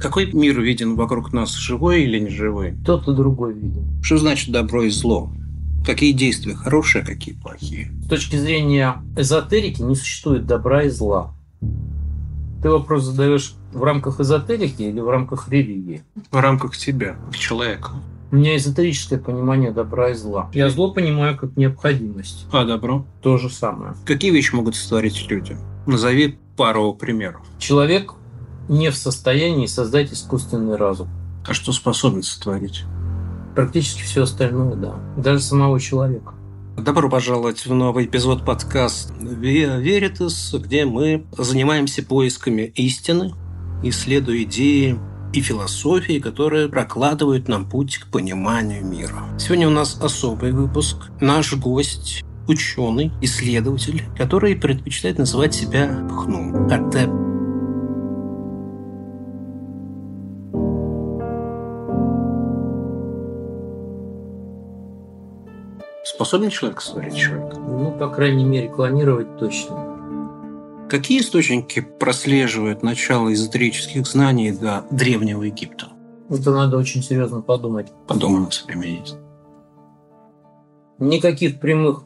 Какой мир виден вокруг нас, живой или неживой? Тот и другой виден. Что значит добро и зло? Какие действия хорошие, а какие плохие? С точки зрения эзотерики не существует добра и зла. Ты вопрос задаешь в рамках эзотерики или в рамках религии? В рамках тебя, человека. У меня эзотерическое понимание добра и зла. Я зло понимаю как необходимость. А добро? То же самое. Какие вещи могут сотворить люди? Назови пару примеров. Человек не в состоянии создать искусственный разум. А что способен сотворить? Практически все остальное, да. Даже самого человека. Добро пожаловать в новый эпизод подкаста Веритас, где мы занимаемся поисками истины, исследуя идеи и философии, которые прокладывают нам путь к пониманию мира. Сегодня у нас особый выпуск. Наш гость ученый, исследователь, который предпочитает называть себя Пхну, адепт Способен человек сотворить человека? Ну, по крайней мере, клонировать точно. Какие источники прослеживают начало эзотерических знаний до Древнего Египта? Это надо очень серьезно подумать. Вами есть. Никаких прямых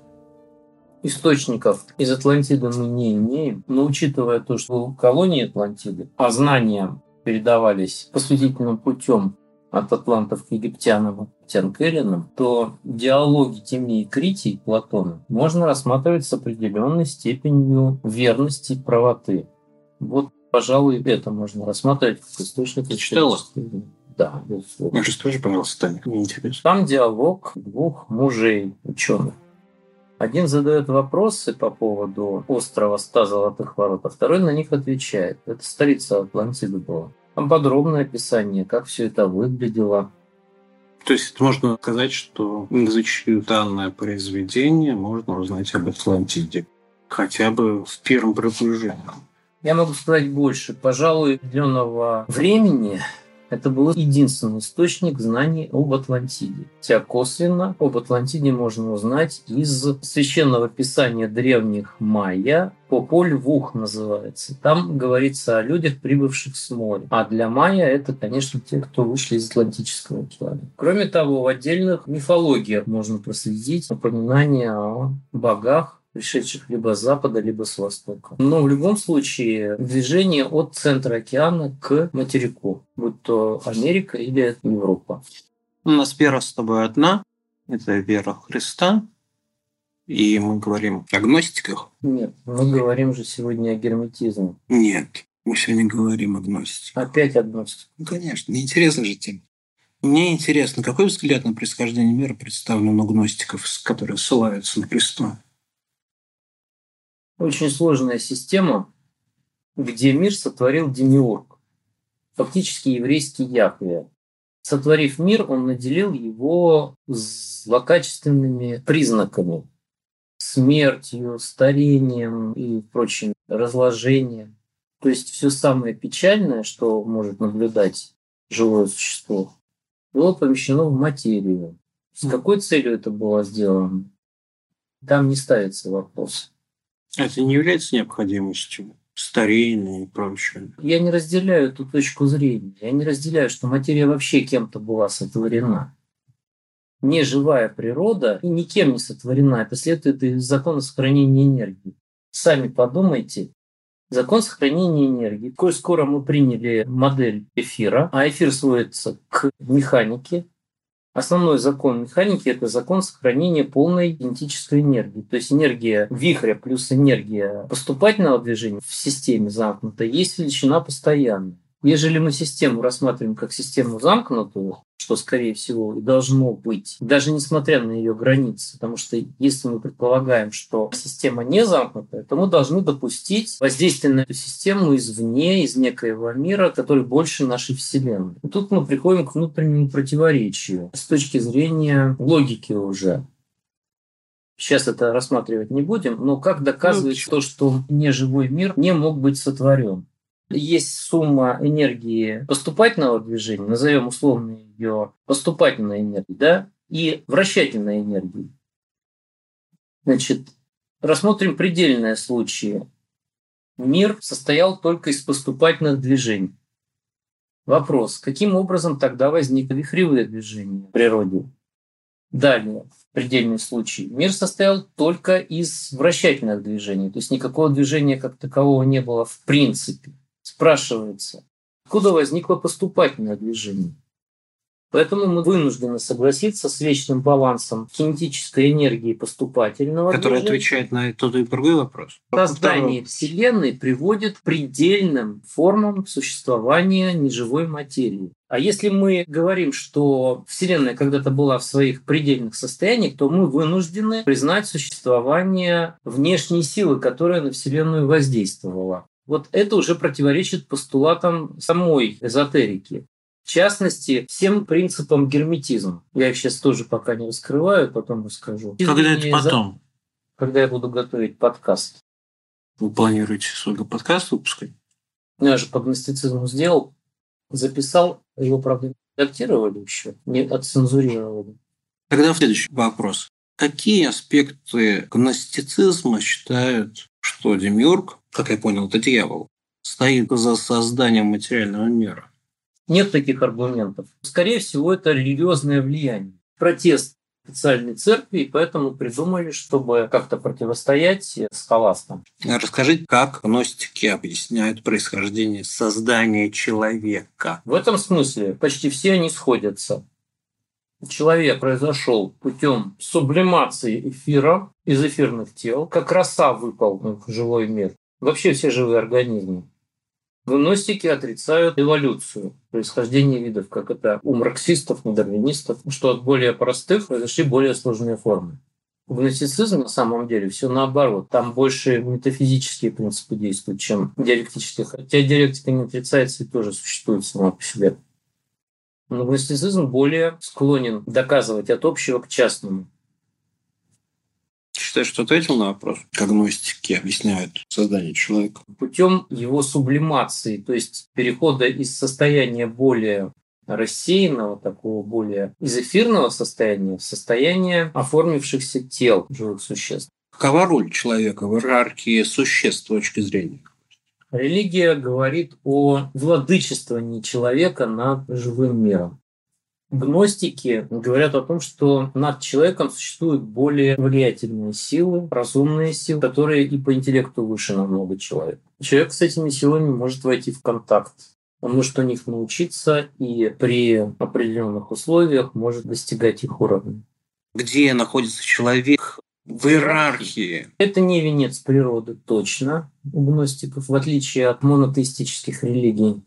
источников из Атлантиды мы не имеем, но учитывая то, что колонии Атлантиды, а знания передавались посвятительным путем от атлантов к египтянам, египтян к эллинам, то диалоги Тимии и Критии Платона можно рассматривать с определенной степенью верности и правоты. Вот, пожалуй, это можно рассматривать как источник. Ты читала? Да, безусловно. Ну, тоже, пожалуйста, Таня, мне интересно. Там диалог двух мужей, ученых. Один задает вопросы по поводу острова Ста Золотых Ворот, а второй на них отвечает. Это столица Атлантиды была. Там подробное описание, как все это выглядело. То есть можно сказать, что изучив данное произведение, можно узнать об Атлантиде. Хотя бы в первом пробуждении. Я могу сказать больше. Пожалуй, определенного времени это был единственный источник знаний об Атлантиде. Хотя косвенно об Атлантиде можно узнать из священного писания древних майя Пополь Вух называется. Там говорится о людях, прибывших с моря. А для майя это, конечно, те, кто вышли из Атлантического океана. Кроме того, в отдельных мифологиях можно проследить упоминания о богах, пришедших либо с запада, либо с востока. Но в любом случае движение от центра океана к материку, будь то Америка или Европа. У нас вера с тобой одна, это вера Христа, и мы говорим о гностиках. Нет, мы говорим же сегодня о герметизме. Нет, мы сегодня говорим о гностике. Опять о гностике. Ну, конечно, неинтересно же тем. Мне интересно, какой взгляд на происхождение мира представлен у гностиков, которые ссылаются на Христа? Очень сложная система, где мир сотворил демиург, фактически еврейский Яхве. Сотворив мир, он наделил его злокачественными признаками, смертью, старением и прочим разложением. То есть все самое печальное, что может наблюдать живое существо, было помещено в материю. С какой целью это было сделано? Там не ставится вопрос. Это не является необходимостью старения и прочее. Я не разделяю эту точку зрения. Я не разделяю, что материя вообще кем-то была сотворена. Неживая природа и никем не сотворена. Это следует из закона сохранения энергии. Сами подумайте, Закон сохранения энергии. Коль скоро мы приняли модель эфира, а эфир сводится к механике, Основной закон механики – это закон сохранения полной кинетической энергии. То есть энергия вихря плюс энергия поступательного движения в системе замкнутой есть величина постоянная. Ежели мы систему рассматриваем как систему замкнутую, что, скорее всего, и должно быть, даже несмотря на ее границы, потому что если мы предполагаем, что система не замкнутая, то мы должны допустить воздействие на эту систему извне, из некоего мира, который больше нашей Вселенной. И тут мы приходим к внутреннему противоречию с точки зрения логики уже. Сейчас это рассматривать не будем, но как доказывать ну, то, что неживой мир не мог быть сотворен? Есть сумма энергии поступательного движения, назовем условно ее поступательной энергией, да, и вращательной энергии. Значит, рассмотрим предельные случаи. Мир состоял только из поступательных движений. Вопрос, каким образом тогда возникли вихревые движения в природе? Далее, предельный случай. Мир состоял только из вращательных движений, то есть никакого движения как такового не было в принципе. Спрашивается, откуда возникло поступательное движение? Поэтому мы вынуждены согласиться с вечным балансом кинетической энергии поступательного Который движения. отвечает на тот и другой вопрос. Создание Вселенной приводит к предельным формам существования неживой материи. А если мы говорим, что Вселенная когда-то была в своих предельных состояниях, то мы вынуждены признать существование внешней силы, которая на Вселенную воздействовала. Вот это уже противоречит постулатам самой эзотерики. В частности, всем принципам герметизма. Я их сейчас тоже пока не раскрываю, потом расскажу. Когда это потом? Когда я буду готовить подкаст. Вы планируете свой подкаст выпускать? Ну, я же по гностицизму сделал, записал, его, правда, не редактировали еще, не отцензурировали. Тогда следующий вопрос. Какие аспекты гностицизма считают, что Демиург, как я понял, это дьявол, стоит за созданием материального мира? Нет таких аргументов. Скорее всего, это религиозное влияние. Протест официальной церкви, и поэтому придумали, чтобы как-то противостоять схоластам. Расскажите, как гностики объясняют происхождение создания человека? В этом смысле почти все они сходятся. Человек произошел путем сублимации эфира из эфирных тел, как роса выпал в живой мир. Вообще все живые организмы. Гностики отрицают эволюцию, происхождение видов, как это у марксистов, недарвинистов, что от более простых произошли более сложные формы. У гностицизма на самом деле все наоборот. Там больше метафизические принципы действуют, чем диалектические. Хотя диалектика не отрицается и тоже существует сама по себе. Но гностицизм более склонен доказывать от общего к частному. Считаешь, что ответил на вопрос, как гностики объясняют создание человека? Путем его сублимации, то есть перехода из состояния более рассеянного, такого более из эфирного состояния в состояние оформившихся тел живых существ. Какова роль человека в иерархии существ с точки зрения? Религия говорит о владычествовании человека над живым миром. Гностики говорят о том, что над человеком существуют более влиятельные силы, разумные силы, которые и по интеллекту выше намного человека. Человек с этими силами может войти в контакт. Он может у них научиться и при определенных условиях может достигать их уровня. Где находится человек в иерархии? Это не венец природы точно у гностиков, в отличие от монотеистических религий.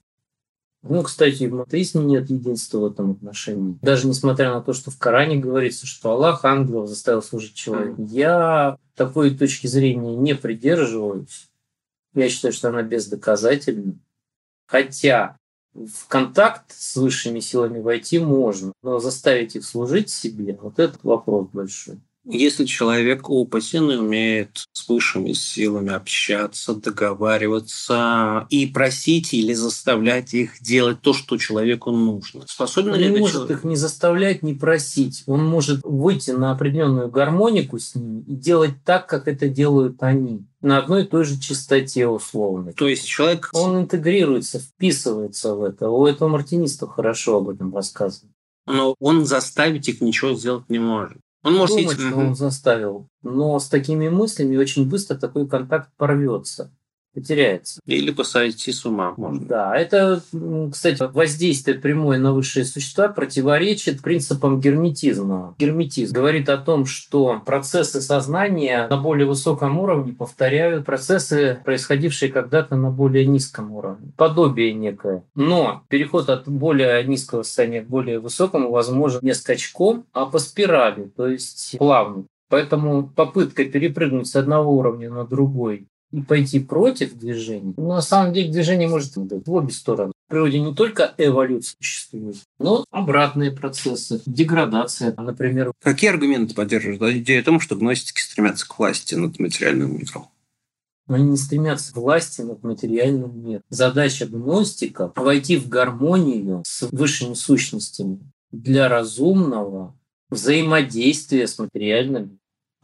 Ну, кстати, в монотеизме нет единства в этом отношении. Даже несмотря на то, что в Коране говорится, что Аллах ангелов заставил служить человеку. Я такой точки зрения не придерживаюсь. Я считаю, что она бездоказательна. Хотя в контакт с высшими силами войти можно, но заставить их служить себе, вот этот вопрос большой. Если человек опытен и умеет с высшими силами общаться, договариваться и просить или заставлять их делать то, что человеку нужно. Способен Он ли может человек? их не заставлять, не просить. Он может выйти на определенную гармонику с ними и делать так, как это делают они. На одной и той же частоте условно. То есть человек Он интегрируется, вписывается в это. У этого мартинистов хорошо об этом рассказывают. но он заставить их ничего сделать не может. Он может Думать, что он заставил. Но с такими мыслями очень быстро такой контакт порвется, потеряется. или посадить с ума можно. Да, это, кстати, воздействие прямое на высшие существа противоречит принципам герметизма. Герметизм говорит о том, что процессы сознания на более высоком уровне повторяют процессы, происходившие когда-то на более низком уровне. Подобие некое. Но переход от более низкого состояния к более высокому возможен не скачком, а по спирали, то есть плавно. Поэтому попытка перепрыгнуть с одного уровня на другой и пойти против движения, ну, на самом деле движение может быть в обе стороны. В природе не только эволюция существует, но обратные процессы, деградация, например. Какие аргументы поддерживают идею о том, что гностики стремятся к власти над материальным миром? Они не стремятся к власти над материальным миром. Задача гностика – войти в гармонию с высшими сущностями для разумного взаимодействия с материальным миром.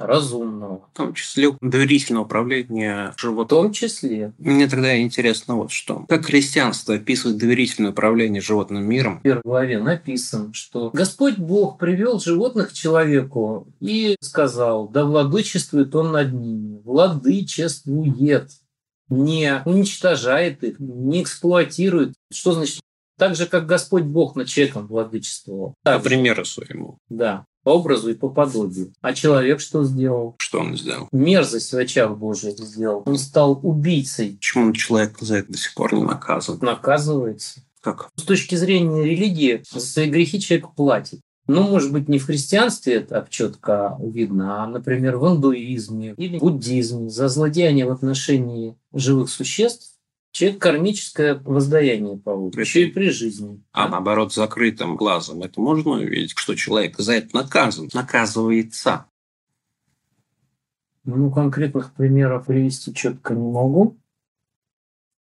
Разумного. В том числе доверительного управления животным. В том числе. Мне тогда интересно вот что. Как христианство описывает доверительное управление животным миром? В первой главе написано, что Господь Бог привел животных к человеку и сказал, да владычествует он над ними, владычествует, не уничтожает их, не эксплуатирует. Что значит так же, как Господь Бог над человеком владычествовал. По примеру своему. Да по образу и по подобию. А человек что сделал? Что он сделал? Мерзость в очах Божьих сделал. Он стал убийцей. Почему человек за это до сих пор не наказан? Наказывается. Как? С точки зрения религии, за свои грехи человек платит. Ну, может быть, не в христианстве это четко видно, а, например, в индуизме или буддизме за злодеяние в отношении живых существ человек кармическое воздаяние получит, еще и при жизни. А да? наоборот, закрытым глазом это можно увидеть, что человек за это наказан, наказывается. Ну, конкретных примеров привести четко не могу.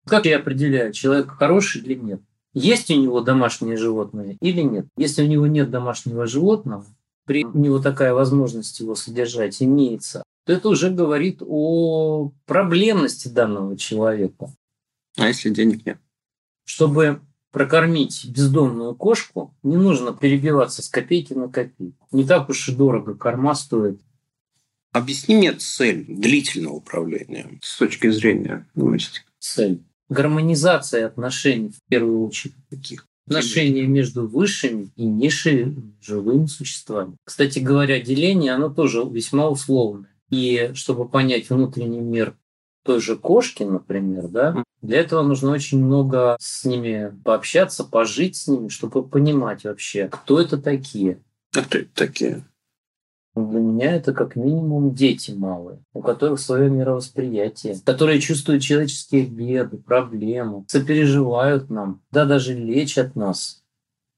Как я определяю, человек хороший или нет? Есть у него домашнее животное или нет? Если у него нет домашнего животного, при у него такая возможность его содержать имеется, то это уже говорит о проблемности данного человека. А если денег нет? Чтобы прокормить бездомную кошку, не нужно перебиваться с копейки на копейку. Не так уж и дорого корма стоит. Объясни мне цель длительного управления с точки зрения гностики. Цель. Гармонизация отношений в первую очередь. Каких? Отношения между высшими и низшими живыми существами. Кстати говоря, деление, оно тоже весьма условное. И чтобы понять внутренний мир той же кошки, например, да, для этого нужно очень много с ними пообщаться, пожить с ними, чтобы понимать вообще, кто это такие. А кто это такие? Для меня это как минимум дети малые, у которых свое мировосприятие, которые чувствуют человеческие беды, проблемы, сопереживают нам, да даже лечат нас.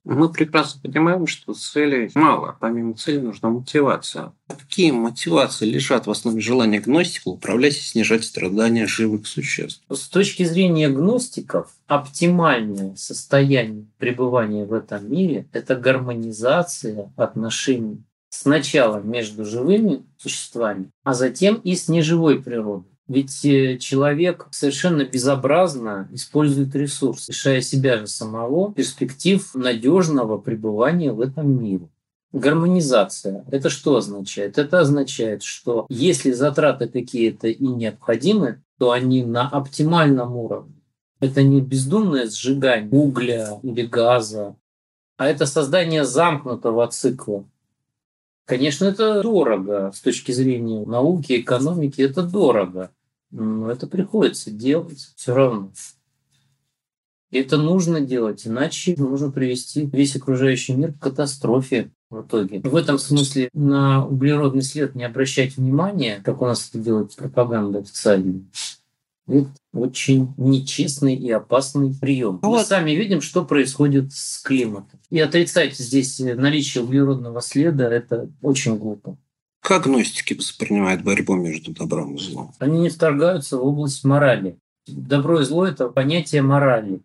Мы прекрасно понимаем, что целей мало. Помимо цели нужна мотивация. Какие мотивации лежат в основе желания гностика управлять и снижать страдания живых существ? С точки зрения гностиков, оптимальное состояние пребывания в этом мире – это гармонизация отношений сначала между живыми существами, а затем и с неживой природой. Ведь э, человек совершенно безобразно использует ресурс, лишая себя же самого перспектив надежного пребывания в этом мире. Гармонизация. Это что означает? Это означает, что если затраты какие-то и необходимы, то они на оптимальном уровне. Это не бездумное сжигание угля или газа, а это создание замкнутого цикла. Конечно, это дорого с точки зрения науки, экономики, это дорого. Но это приходится делать все равно. И это нужно делать, иначе нужно привести весь окружающий мир к катастрофе в итоге. В этом смысле на углеродный след не обращать внимания, как у нас это делает пропаганда официальная, это очень нечестный и опасный прием. Вот. Мы сами видим, что происходит с климатом. И отрицать здесь наличие углеродного следа – это очень глупо. Как гностики воспринимают борьбу между добром и злом? Они не вторгаются в область морали. Добро и зло – это понятие морали.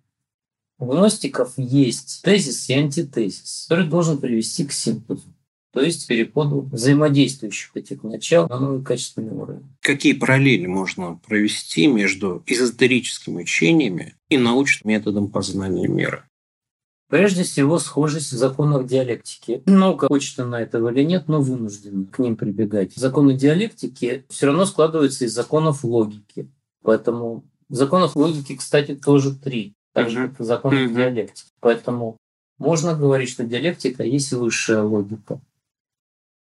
У гностиков есть тезис и антитезис, который должен привести к синтезу, то есть переходу взаимодействующих этих начал на новый качественный уровень. Какие параллели можно провести между эзотерическими учениями и научным методом познания мира? Прежде всего, схожесть в законах диалектики. Наука хочет она этого или нет, но вынуждена к ним прибегать. Законы диалектики все равно складываются из законов логики. Поэтому законов логики, кстати, тоже три. Так же, как и законов mm-hmm. диалектики. Поэтому можно говорить, что диалектика есть высшая логика.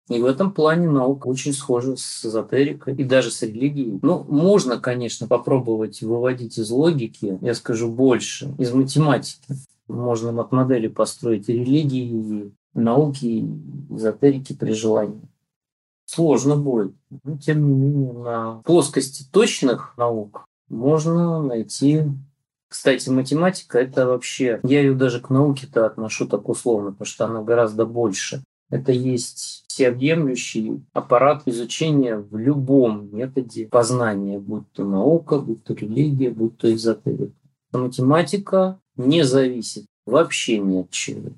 И в этом плане наука очень схожа с эзотерикой и даже с религией. Ну, можно, конечно, попробовать выводить из логики, я скажу больше, из математики. Можно от модели построить и религии, и науки, и эзотерики при желании. Сложно будет. Но, тем не менее, на плоскости точных наук можно найти кстати, математика – это вообще... Я ее даже к науке-то отношу так условно, потому что она гораздо больше. Это есть всеобъемлющий аппарат изучения в любом методе познания, будь то наука, будь то религия, будь то эзотерика. Математика не зависит вообще ни от чего.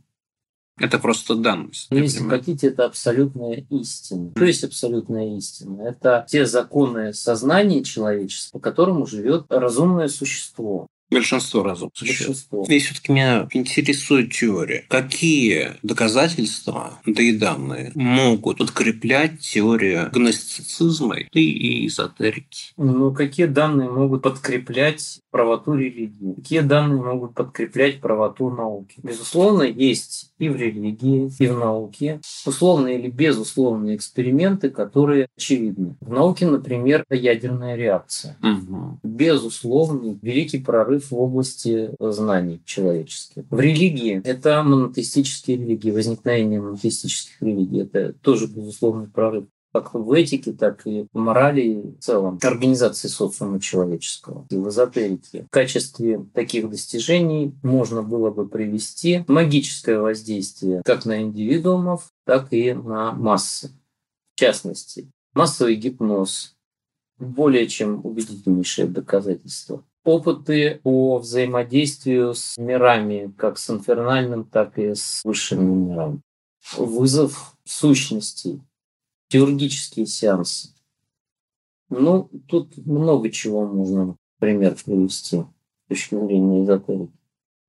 Это просто данность. Ну, если хотите, это абсолютная истина. Что есть абсолютная истина? Это те законы сознания человечества, по которому живет разумное существо. Большинство разум. Большинство. Здесь все-таки меня интересует теория. Какие доказательства, да и данные, могут подкреплять теорию гностицизма и эзотерики? Ну, какие данные могут подкреплять правоту религии? Какие данные могут подкреплять правоту науки? Безусловно, есть и в религии, и в науке условные или безусловные эксперименты, которые очевидны. В науке, например, ядерная реакция. Угу. Безусловный великий прорыв в области знаний человеческих. В религии это монотеистические религии, возникновение монотеистических религий. Это тоже безусловный прорыв как в этике, так и в морали в целом, организации социума человеческого и в эзотерике. В качестве таких достижений можно было бы привести магическое воздействие как на индивидуумов, так и на массы. В частности, массовый гипноз, более чем убедительнейшее доказательство. Опыты по взаимодействию с мирами, как с инфернальным, так и с высшими мирами. Вызов сущностей, хирургические сеансы. Ну, тут много чего можно пример привести с точки зрения эзотерики.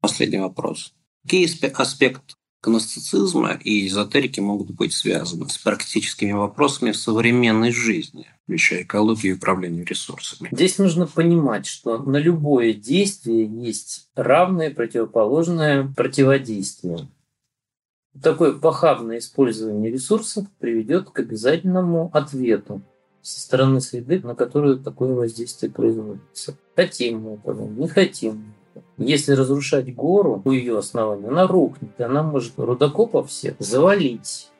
Последний вопрос. Какие аспекты гностицизма и эзотерики могут быть связаны с практическими вопросами в современной жизни, включая экологию и управление ресурсами? Здесь нужно понимать, что на любое действие есть равное противоположное противодействие. Такое похабное использование ресурсов приведет к обязательному ответу со стороны среды, на которую такое воздействие производится. Хотим мы этого, не хотим. Если разрушать гору у ее основания, она рухнет, и она может рудокопов всех завалить.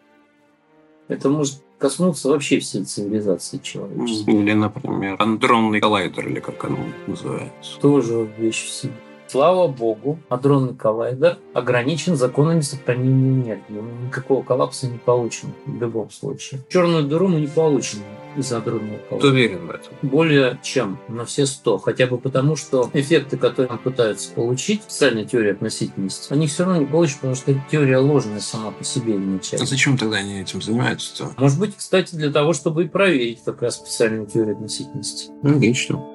Это может коснуться вообще всей цивилизации человечества. Или, например, андронный коллайдер, или как оно называется. Тоже вещь в себе. Слава богу, адронный коллайдер ограничен законами сохранения энергии. Никакого коллапса не получим в любом случае. Черную дыру мы не получим из адронного коллайдера. Ты уверен в этом? Более чем на все сто. Хотя бы потому, что эффекты, которые нам пытаются получить, специальная теория относительности, они все равно не получат, потому что теория ложная сама по себе изначально. А зачем тогда они этим занимаются-то? Может быть, кстати, для того, чтобы и проверить как раз специальную теорию относительности. Логично.